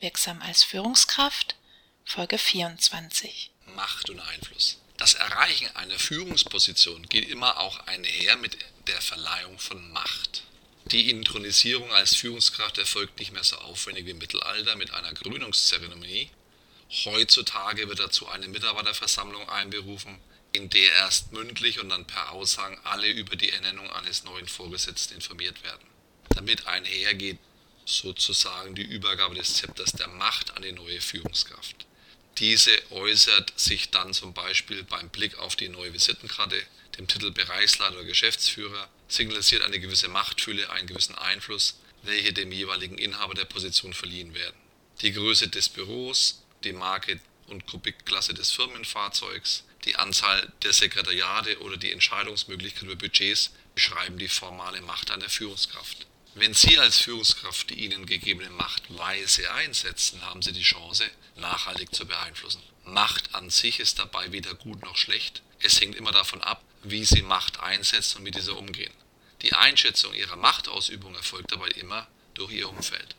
Wirksam als Führungskraft, Folge 24. Macht und Einfluss. Das Erreichen einer Führungsposition geht immer auch einher mit der Verleihung von Macht. Die Intronisierung als Führungskraft erfolgt nicht mehr so aufwendig wie im Mittelalter mit einer Krönungszeremonie. Heutzutage wird dazu eine Mitarbeiterversammlung einberufen, in der erst mündlich und dann per Aushang alle über die Ernennung eines neuen Vorgesetzten informiert werden. Damit einhergeht sozusagen die Übergabe des Zepters der Macht an die neue Führungskraft. Diese äußert sich dann zum Beispiel beim Blick auf die neue Visitenkarte, dem Titel Bereichsleiter oder Geschäftsführer, signalisiert eine gewisse Machtfülle, einen gewissen Einfluss, welche dem jeweiligen Inhaber der Position verliehen werden. Die Größe des Büros, die Marke und Kubikklasse des Firmenfahrzeugs, die Anzahl der Sekretariate oder die Entscheidungsmöglichkeit über Budgets beschreiben die formale Macht einer Führungskraft. Wenn Sie als Führungskraft die Ihnen gegebene Macht weise einsetzen, haben Sie die Chance, nachhaltig zu beeinflussen. Macht an sich ist dabei weder gut noch schlecht. Es hängt immer davon ab, wie Sie Macht einsetzen und mit dieser umgehen. Die Einschätzung Ihrer Machtausübung erfolgt dabei immer durch Ihr Umfeld.